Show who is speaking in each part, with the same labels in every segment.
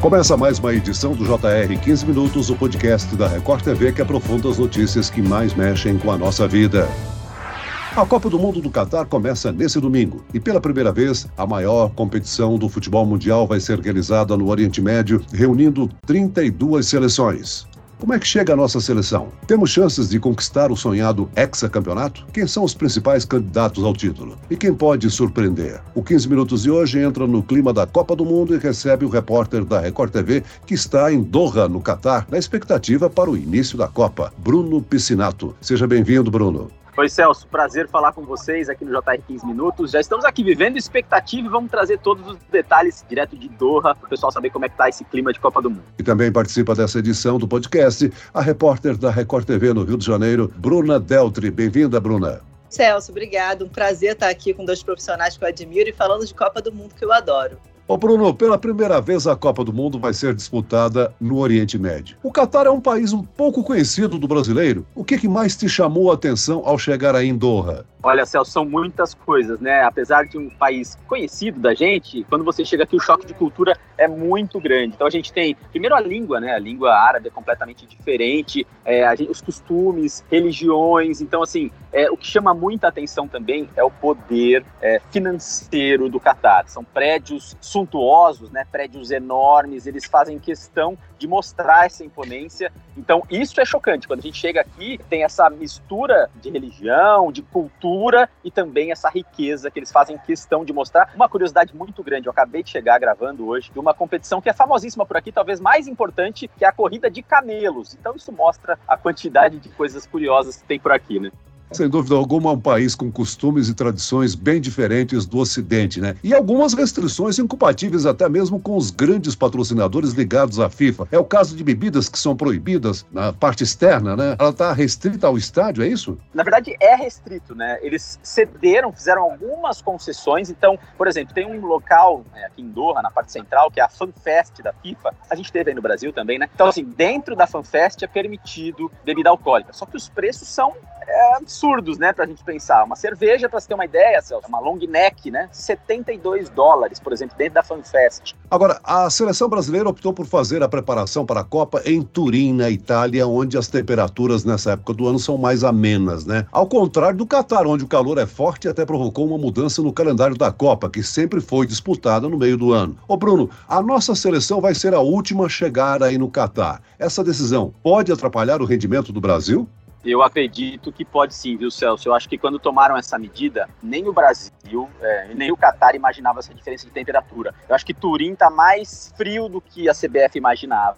Speaker 1: Começa mais uma edição do JR 15 Minutos, o podcast da Record TV que aprofunda as notícias que mais mexem com a nossa vida. A Copa do Mundo do Catar começa nesse domingo e, pela primeira vez, a maior competição do futebol mundial vai ser realizada no Oriente Médio, reunindo 32 seleções. Como é que chega a nossa seleção? Temos chances de conquistar o sonhado hexacampeonato? Quem são os principais candidatos ao título? E quem pode surpreender? O 15 Minutos de hoje entra no clima da Copa do Mundo e recebe o repórter da Record TV que está em Doha, no Catar, na expectativa para o início da Copa, Bruno Piscinato. Seja bem-vindo, Bruno.
Speaker 2: Oi, Celso, prazer falar com vocês aqui no JR 15 Minutos. Já estamos aqui vivendo expectativa e vamos trazer todos os detalhes direto de Doha para o pessoal saber como é que está esse clima de Copa do Mundo.
Speaker 1: E também participa dessa edição do podcast a repórter da Record TV no Rio de Janeiro, Bruna Deltri. Bem-vinda, Bruna.
Speaker 3: Celso, obrigado. Um prazer estar aqui com dois profissionais que eu admiro e falando de Copa do Mundo que eu adoro.
Speaker 1: Ô Bruno, pela primeira vez a Copa do Mundo vai ser disputada no Oriente Médio. O Catar é um país um pouco conhecido do brasileiro. O que, que mais te chamou a atenção ao chegar em Doha?
Speaker 2: Olha, Celso, são muitas coisas, né? Apesar de um país conhecido da gente, quando você chega aqui, o choque de cultura é muito grande. Então a gente tem, primeiro, a língua, né? A língua árabe é completamente diferente, é, gente, os costumes, religiões. Então, assim, é, o que chama muita atenção também é o poder é, financeiro do Catar. São prédios suntuosos, né? Prédios enormes, eles fazem questão de mostrar essa imponência. Então, isso é chocante. Quando a gente chega aqui, tem essa mistura de religião, de cultura e também essa riqueza que eles fazem questão de mostrar. Uma curiosidade muito grande, eu acabei de chegar gravando hoje, de uma competição que é famosíssima por aqui, talvez mais importante, que é a corrida de camelos. Então, isso mostra a quantidade de coisas curiosas que tem por aqui, né?
Speaker 1: Sem dúvida alguma, é um país com costumes e tradições bem diferentes do Ocidente, né? E algumas restrições incompatíveis até mesmo com os grandes patrocinadores ligados à FIFA. É o caso de bebidas que são proibidas na parte externa, né? Ela está restrita ao estádio, é isso?
Speaker 2: Na verdade, é restrito, né? Eles cederam, fizeram algumas concessões. Então, por exemplo, tem um local né, aqui em Doha, na parte central, que é a FanFest da FIFA. A gente teve aí no Brasil também, né? Então, assim, dentro da FanFest é permitido bebida alcoólica. Só que os preços são é, absurdos, né, pra gente pensar. Uma cerveja, pra você ter uma ideia, Celso, uma long neck, né, 72 dólares, por exemplo, dentro da FanFest.
Speaker 1: Agora, a seleção brasileira optou por fazer a preparação para a Copa em Turim, na Itália, onde as temperaturas nessa época do ano são mais amenas, né? Ao contrário do Catar, onde o calor é forte e até provocou uma mudança no calendário da Copa, que sempre foi disputada no meio do ano. Ô Bruno, a nossa seleção vai ser a última a chegar aí no Catar. Essa decisão pode atrapalhar o rendimento do Brasil?
Speaker 2: Eu acredito que pode sim, viu, Celso? Eu acho que quando tomaram essa medida, nem o Brasil, é, nem o Catar imaginava essa diferença de temperatura. Eu acho que Turim está mais frio do que a CBF imaginava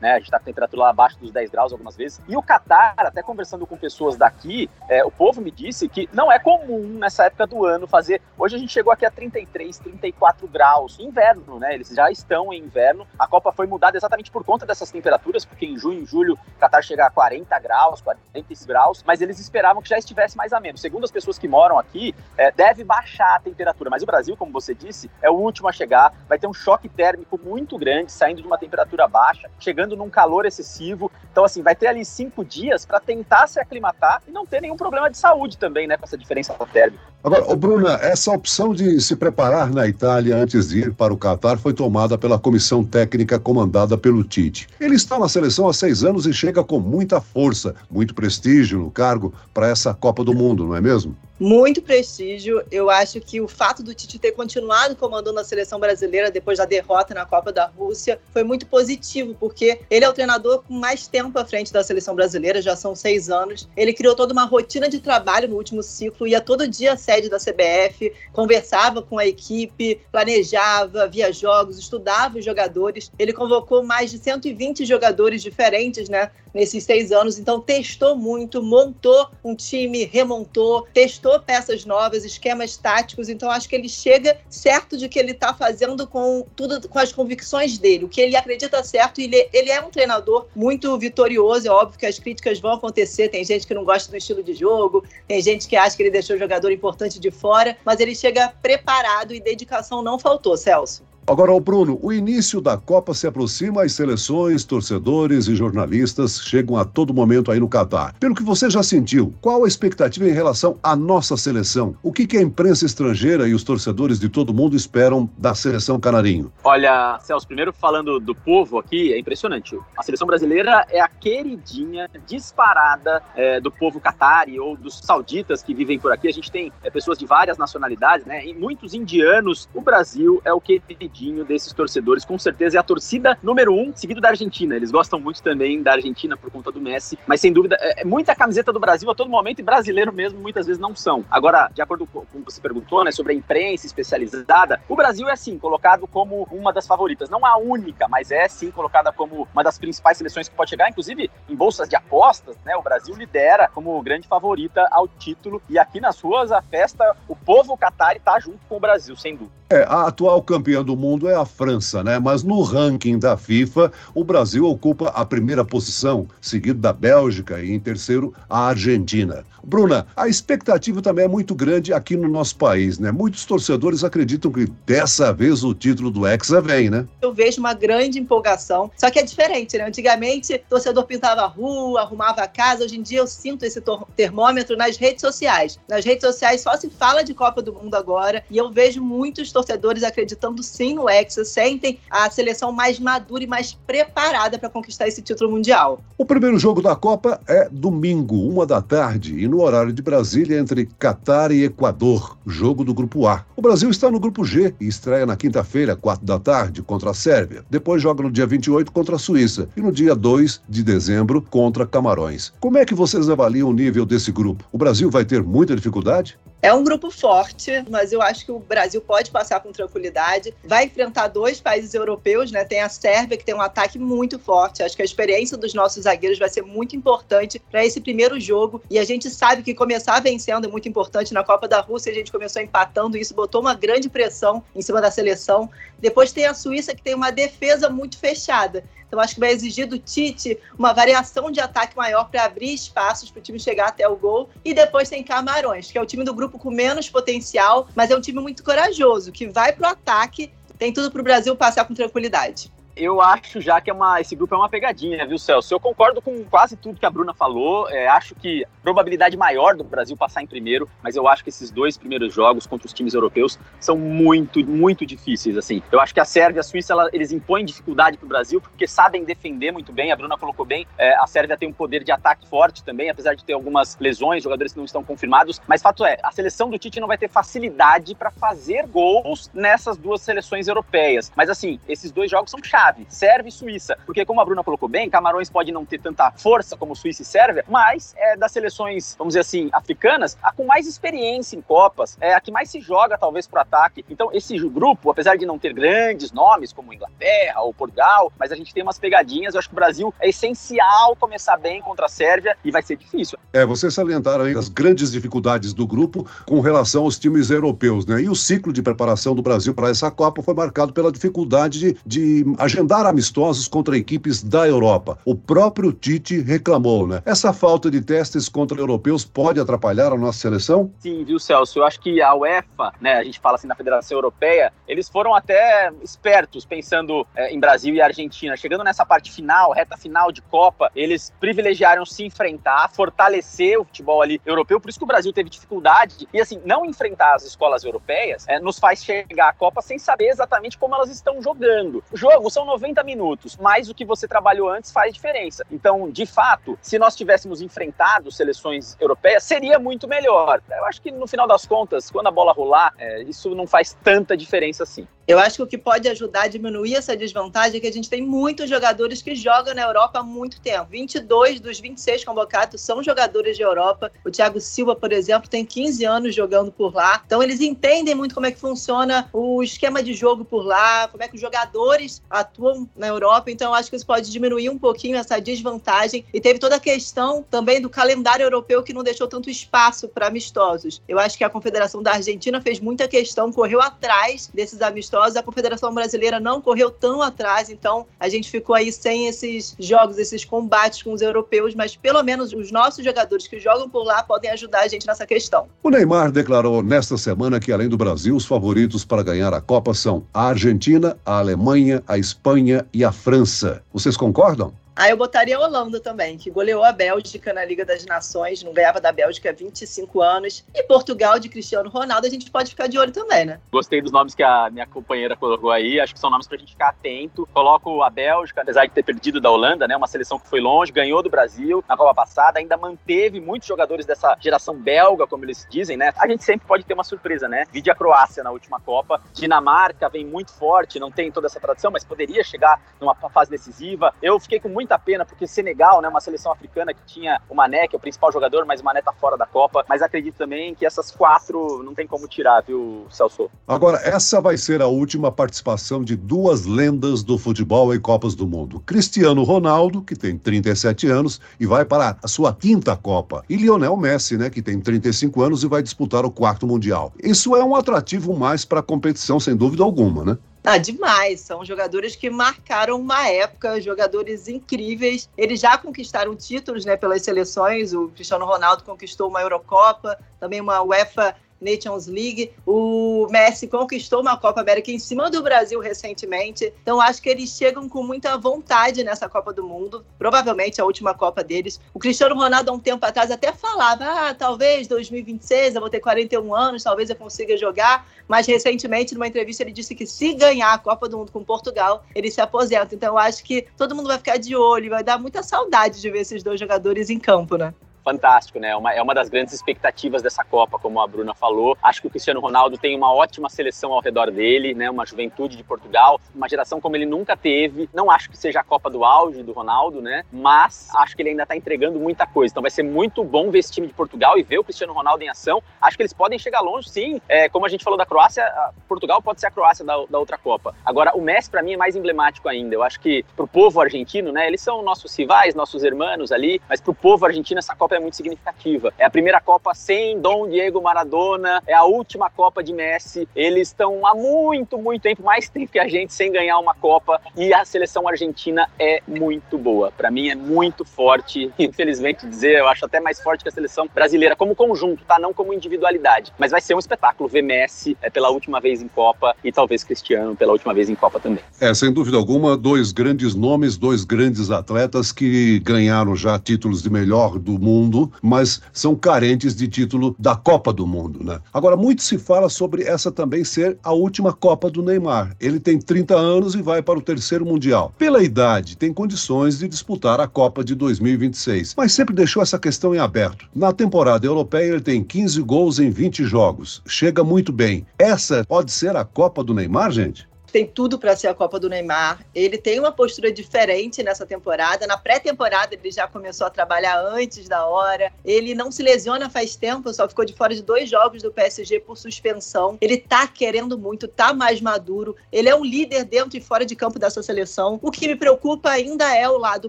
Speaker 2: né? A gente está com temperatura lá abaixo dos 10 graus algumas vezes. E o Catar, até conversando com pessoas daqui, é, o povo me disse que não é comum nessa época do ano fazer. Hoje a gente chegou aqui a 33, 34 graus. Inverno, né? Eles já estão em inverno. A Copa foi mudada exatamente por conta dessas temperaturas, porque em junho e julho o Catar chega a 40 graus, 45 graus, mas eles esperavam que já estivesse mais a menos. Segundo as pessoas que moram aqui, é, deve baixar a temperatura. Mas o Brasil, como você disse, é o último a chegar. Vai ter um choque térmico muito grande, saindo de uma temperatura baixa, chegando num calor excessivo. Então, assim, vai ter ali cinco dias para tentar se aclimatar e não ter nenhum problema de saúde também, né, com essa diferença térmica.
Speaker 1: Agora, ô Bruna, essa opção de se preparar na Itália antes de ir para o Catar foi tomada pela comissão técnica comandada pelo Tite. Ele está na seleção há seis anos e chega com muita força, muito prestígio no cargo para essa Copa do Mundo, não é mesmo?
Speaker 3: muito prestígio. Eu acho que o fato do Tite ter continuado comandando a seleção brasileira depois da derrota na Copa da Rússia foi muito positivo, porque ele é o treinador com mais tempo à frente da seleção brasileira, já são seis anos. Ele criou toda uma rotina de trabalho no último ciclo, ia todo dia sede da CBF, conversava com a equipe, planejava, via jogos, estudava os jogadores. Ele convocou mais de 120 jogadores diferentes, né, nesses seis anos, então testou muito, montou um time, remontou, testou peças novas, esquemas táticos, então acho que ele chega certo de que ele está fazendo com tudo com as convicções dele, o que ele acredita certo, e ele, ele é um treinador muito vitorioso, é óbvio que as críticas vão acontecer, tem gente que não gosta do estilo de jogo, tem gente que acha que ele deixou o jogador importante de fora, mas ele chega preparado e dedicação não faltou, Celso.
Speaker 1: Agora, o Bruno, o início da Copa se aproxima, as seleções, torcedores e jornalistas chegam a todo momento aí no Catar. Pelo que você já sentiu, qual a expectativa em relação à nossa seleção? O que, que a imprensa estrangeira e os torcedores de todo mundo esperam da seleção canarinho?
Speaker 2: Olha, Celso, primeiro falando do povo aqui, é impressionante. A seleção brasileira é a queridinha disparada é, do povo catari ou dos sauditas que vivem por aqui. A gente tem é, pessoas de várias nacionalidades, né? E muitos indianos. O Brasil é o queridinho desses torcedores, com certeza é a torcida número um, seguido da Argentina. Eles gostam muito também da Argentina por conta do Messi, mas sem dúvida, é, é muita camiseta do Brasil a todo momento e brasileiro mesmo muitas vezes não são. Agora, de acordo com como você perguntou, né, sobre a imprensa especializada, o Brasil é sim colocado como uma das favoritas, não a única, mas é sim colocada como uma das principais seleções que pode chegar, inclusive em bolsas de apostas, né? O Brasil lidera como grande favorita ao título e aqui nas ruas a festa, o povo Qatari está junto com o Brasil, sem dúvida.
Speaker 1: É, a atual campeã do mundo é a França, né? Mas no ranking da FIFA, o Brasil ocupa a primeira posição, seguido da Bélgica e em terceiro a Argentina. Bruna, a expectativa também é muito grande aqui no nosso país, né? Muitos torcedores acreditam que dessa vez o título do Hexa vem, né?
Speaker 3: Eu vejo uma grande empolgação, só que é diferente, né? Antigamente, o torcedor pintava a rua, arrumava a casa, hoje em dia eu sinto esse termômetro nas redes sociais. Nas redes sociais só se fala de Copa do Mundo agora e eu vejo muitos torcedores acreditando sim no Hexa, sentem a seleção mais madura e mais preparada para conquistar esse título mundial.
Speaker 1: O primeiro jogo da Copa é domingo, uma da tarde, e no horário de Brasília entre Catar e Equador, jogo do Grupo A. O Brasil está no Grupo G e estreia na quinta-feira, quatro da tarde, contra a Sérvia. Depois joga no dia 28 contra a Suíça e no dia 2 de dezembro contra Camarões. Como é que vocês avaliam o nível desse grupo? O Brasil vai ter muita dificuldade?
Speaker 3: É um grupo forte, mas eu acho que o Brasil pode passar com tranquilidade. Vai enfrentar dois países europeus, né? Tem a Sérvia, que tem um ataque muito forte. Acho que a experiência dos nossos zagueiros vai ser muito importante para esse primeiro jogo. E a gente sabe que começar vencendo é muito importante. Na Copa da Rússia, a gente começou empatando, e isso botou uma grande pressão em cima da seleção. Depois tem a Suíça, que tem uma defesa muito fechada. Então, acho que vai exigir do Tite uma variação de ataque maior para abrir espaços para o time chegar até o gol. E depois tem Camarões, que é o time do grupo com menos potencial, mas é um time muito corajoso, que vai para o ataque. Tem tudo para o Brasil passar com tranquilidade
Speaker 2: eu acho já que é uma, esse grupo é uma pegadinha, viu, Celso? Eu concordo com quase tudo que a Bruna falou. É, acho que probabilidade maior do Brasil passar em primeiro, mas eu acho que esses dois primeiros jogos contra os times europeus são muito, muito difíceis. Assim, eu acho que a Sérvia e a Suíça ela, eles impõem dificuldade para o Brasil porque sabem defender muito bem. A Bruna colocou bem. É, a Sérvia tem um poder de ataque forte também, apesar de ter algumas lesões, jogadores que não estão confirmados. Mas fato é, a seleção do Tite não vai ter facilidade para fazer gols nessas duas seleções europeias. Mas assim, esses dois jogos são chaves chave, Sérvia e Suíça. Porque, como a Bruna colocou bem, Camarões pode não ter tanta força como Suíça e Sérvia, mas é das seleções, vamos dizer assim, africanas, a com mais experiência em Copas, é a que mais se joga, talvez, para ataque. Então, esse grupo, apesar de não ter grandes nomes, como Inglaterra ou Portugal, mas a gente tem umas pegadinhas. Eu acho que o Brasil é essencial começar bem contra a Sérvia e vai ser difícil.
Speaker 1: É, vocês salientaram aí as grandes dificuldades do grupo com relação aos times europeus, né? E o ciclo de preparação do Brasil para essa Copa foi marcado pela dificuldade de, de agendar amistosos contra equipes da Europa. O próprio Tite reclamou, né? Essa falta de testes contra europeus pode atrapalhar a nossa seleção?
Speaker 2: Sim, viu, Celso? Eu acho que a UEFA, né, a gente fala assim na Federação Europeia, eles foram até espertos pensando é, em Brasil e Argentina. Chegando nessa parte final, reta final de Copa, eles privilegiaram se enfrentar, fortalecer o futebol ali europeu. Por isso que o Brasil teve dificuldade. E assim, não enfrentar as escolas europeias é, nos faz chegar à Copa sem saber exatamente como elas estão jogando. O jogo são 90 minutos, mas o que você trabalhou antes faz diferença. Então, de fato, se nós tivéssemos enfrentado seleções europeias, seria muito melhor. Eu acho que no final das contas, quando a bola rolar, é, isso não faz tanta diferença assim.
Speaker 3: Eu acho que o que pode ajudar a diminuir essa desvantagem é que a gente tem muitos jogadores que jogam na Europa há muito tempo. 22 dos 26 convocados são jogadores de Europa. O Thiago Silva, por exemplo, tem 15 anos jogando por lá. Então eles entendem muito como é que funciona o esquema de jogo por lá, como é que os jogadores atuam na Europa. Então eu acho que isso pode diminuir um pouquinho essa desvantagem. E teve toda a questão também do calendário europeu que não deixou tanto espaço para amistosos. Eu acho que a Confederação da Argentina fez muita questão, correu atrás desses amistosos amistosos, a Confederação Brasileira não correu tão atrás, então a gente ficou aí sem esses jogos, esses combates com os europeus, mas pelo menos os nossos jogadores que jogam por lá podem ajudar a gente nessa questão.
Speaker 1: O Neymar declarou nesta semana que, além do Brasil, os favoritos para ganhar a Copa são a Argentina, a Alemanha, a Espanha e a França. Vocês concordam?
Speaker 3: Aí eu botaria a Holanda também, que goleou a Bélgica na Liga das Nações, não ganhava da Bélgica há 25 anos. E Portugal de Cristiano Ronaldo, a gente pode ficar de olho também, né?
Speaker 2: Gostei dos nomes que a minha companheira colocou aí, acho que são nomes pra gente ficar atento. Coloco a Bélgica, apesar de ter perdido da Holanda, né? Uma seleção que foi longe, ganhou do Brasil na Copa passada, ainda manteve muitos jogadores dessa geração belga, como eles dizem, né? A gente sempre pode ter uma surpresa, né? Vide a Croácia na última Copa. Dinamarca vem muito forte, não tem toda essa tradição, mas poderia chegar numa fase decisiva. Eu fiquei com muita pena, porque Senegal, né, uma seleção africana que tinha o Mané, que é o principal jogador, mas o Mané tá fora da Copa. Mas acredito também que essas quatro não tem como tirar, viu, Celso?
Speaker 1: Agora, essa vai ser a última participação de duas lendas do futebol em Copas do Mundo. Cristiano Ronaldo, que tem 37 anos e vai para a sua quinta Copa. E Lionel Messi, né, que tem 35 anos e vai disputar o quarto Mundial. Isso é um atrativo mais para a competição, sem dúvida alguma, né?
Speaker 3: Ah, demais. São jogadores que marcaram uma época, jogadores incríveis. Eles já conquistaram títulos né, pelas seleções. O Cristiano Ronaldo conquistou uma Eurocopa, também uma UEFA Nations League. O Messi conquistou uma Copa América em cima do Brasil recentemente. Então acho que eles chegam com muita vontade nessa Copa do Mundo. Provavelmente a última Copa deles. O Cristiano Ronaldo há um tempo atrás até falava: "Ah, talvez 2026 eu vou ter 41 anos, talvez eu consiga jogar". Mas recentemente numa entrevista ele disse que se ganhar a Copa do Mundo com Portugal, ele se aposenta. Então acho que todo mundo vai ficar de olho, vai dar muita saudade de ver esses dois jogadores em campo, né?
Speaker 2: Fantástico, né? Uma, é uma das grandes expectativas dessa Copa, como a Bruna falou. Acho que o Cristiano Ronaldo tem uma ótima seleção ao redor dele, né? Uma juventude de Portugal, uma geração como ele nunca teve. Não acho que seja a Copa do auge do Ronaldo, né? Mas acho que ele ainda está entregando muita coisa. Então vai ser muito bom ver esse time de Portugal e ver o Cristiano Ronaldo em ação. Acho que eles podem chegar longe, sim. É, como a gente falou da Croácia, Portugal pode ser a Croácia da, da outra Copa. Agora, o Messi para mim é mais emblemático ainda. Eu acho que pro povo argentino, né? Eles são nossos rivais, nossos irmãos ali, mas pro povo argentino essa Copa é muito significativa. É a primeira Copa sem Dom Diego Maradona, é a última Copa de Messi. Eles estão há muito, muito tempo, mais tempo que a gente, sem ganhar uma Copa. E a seleção argentina é muito boa. Para mim é muito forte. Infelizmente dizer, eu acho até mais forte que a seleção brasileira como conjunto, tá? Não como individualidade. Mas vai ser um espetáculo ver Messi é, pela última vez em Copa e talvez Cristiano pela última vez em Copa também.
Speaker 1: É, sem dúvida alguma, dois grandes nomes, dois grandes atletas que ganharam já títulos de melhor do mundo, mas são carentes de título da Copa do Mundo, né? Agora, muito se fala sobre essa também ser a última Copa do Neymar. Ele tem 30 anos e vai para o terceiro Mundial. Pela idade, tem condições de disputar a Copa de 2026, mas sempre deixou essa questão em aberto. Na temporada europeia, ele tem 15 gols em 20 jogos. Chega muito bem. Essa pode ser a Copa do Neymar, gente?
Speaker 3: Tem tudo para ser a Copa do Neymar. Ele tem uma postura diferente nessa temporada. Na pré-temporada, ele já começou a trabalhar antes da hora. Ele não se lesiona faz tempo, só ficou de fora de dois jogos do PSG por suspensão. Ele tá querendo muito, tá mais maduro. Ele é um líder dentro e fora de campo dessa seleção. O que me preocupa ainda é o lado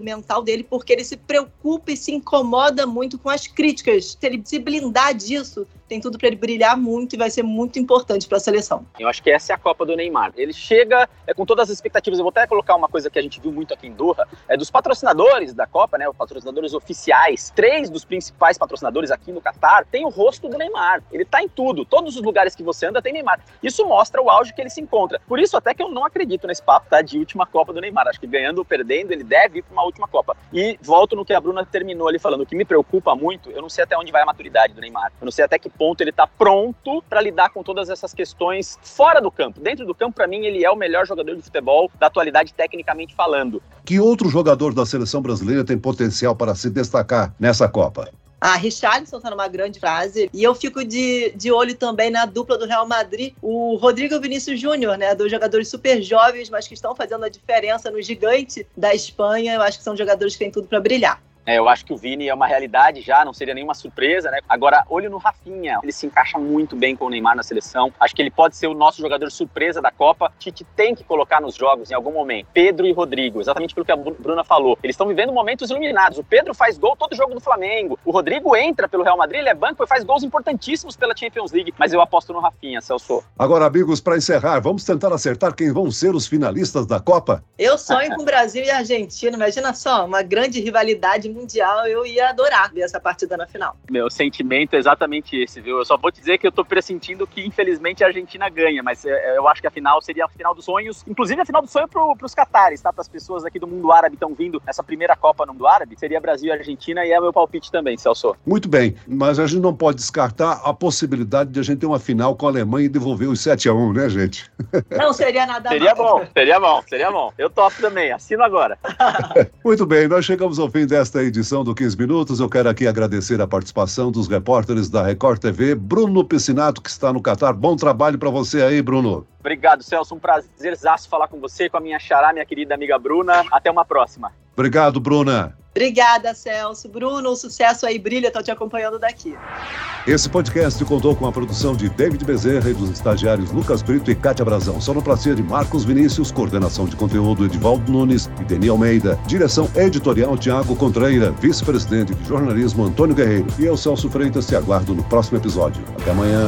Speaker 3: mental dele, porque ele se preocupa e se incomoda muito com as críticas. Se ele se blindar disso, tem tudo para ele brilhar muito e vai ser muito importante para a seleção.
Speaker 2: Eu acho que essa é a Copa do Neymar. Ele chega é, com todas as expectativas. Eu vou até colocar uma coisa que a gente viu muito aqui em Doha, é dos patrocinadores da Copa, né, os patrocinadores oficiais. Três dos principais patrocinadores aqui no Catar têm o rosto do Neymar. Ele tá em tudo. Todos os lugares que você anda tem Neymar. Isso mostra o auge que ele se encontra. Por isso até que eu não acredito nesse papo tá, de última Copa do Neymar. Acho que ganhando ou perdendo, ele deve ir para uma última Copa. E volto no que a Bruna terminou ali falando. O que me preocupa muito, eu não sei até onde vai a maturidade do Neymar. Eu não sei até que ponto ele está pronto para lidar com todas essas questões fora do campo. Dentro do campo, para mim, ele é o melhor jogador de futebol da atualidade, tecnicamente falando.
Speaker 1: Que outro jogador da seleção brasileira tem potencial para se destacar nessa Copa?
Speaker 3: A Richarlison está numa grande fase. E eu fico de, de olho também na dupla do Real Madrid, o Rodrigo Vinícius Júnior, né? Dois jogadores super jovens, mas que estão fazendo a diferença no gigante da Espanha. Eu acho que são jogadores que têm tudo para brilhar.
Speaker 2: É, eu acho que o Vini é uma realidade já, não seria nenhuma surpresa, né? Agora, olho no Rafinha, ele se encaixa muito bem com o Neymar na seleção. Acho que ele pode ser o nosso jogador surpresa da Copa. Tite tem que colocar nos jogos em algum momento. Pedro e Rodrigo, exatamente pelo que a Bruna falou. Eles estão vivendo momentos iluminados. O Pedro faz gol todo jogo do Flamengo. O Rodrigo entra pelo Real Madrid, ele é banco e faz gols importantíssimos pela Champions League. Mas eu aposto no Rafinha, Celso.
Speaker 1: Agora, amigos, para encerrar, vamos tentar acertar quem vão ser os finalistas da Copa?
Speaker 3: Eu sonho com Brasil e Argentina. Imagina só, uma grande rivalidade mundial. Eu ia adorar ver essa partida na final.
Speaker 2: Meu sentimento é exatamente esse, viu? Eu só vou te dizer que eu tô pressentindo que, infelizmente, a Argentina ganha, mas é, eu acho que a final seria a final dos sonhos, inclusive a final do sonho pro, pros catares, tá? Para as pessoas aqui do mundo árabe estão vindo essa primeira Copa no mundo árabe, seria Brasil e Argentina e é o meu palpite também, Celso.
Speaker 1: Muito bem, mas a gente não pode descartar a possibilidade de a gente ter uma final com a Alemanha e devolver os 7 a 1 né, gente?
Speaker 3: Não seria nada
Speaker 2: Seria bom, seria bom, seria bom. Eu topo também, assino agora.
Speaker 1: Muito bem, nós chegamos ao fim desta edição do 15 Minutos. Eu quero aqui agradecer a participação dos repórteres da Record TV, Bruno Piscinato, que está no Catar. Bom trabalho para você aí, Bruno.
Speaker 2: Obrigado, Celso. Um prazerzaço falar com você, com a minha xará, minha querida amiga Bruna. Até uma próxima.
Speaker 1: Obrigado, Bruna.
Speaker 3: Obrigada, Celso. Bruno, sucesso aí, brilha, estou te acompanhando daqui.
Speaker 1: Esse podcast contou com a produção de David Bezerra e dos estagiários Lucas Brito e Cátia Brazão. Sonoplastia de Marcos Vinícius, coordenação de conteúdo Edivaldo Nunes e Deni Almeida. Direção editorial Tiago Contreira, vice-presidente de jornalismo Antônio Guerreiro. E eu, Celso Freitas, te aguardo no próximo episódio. Até amanhã.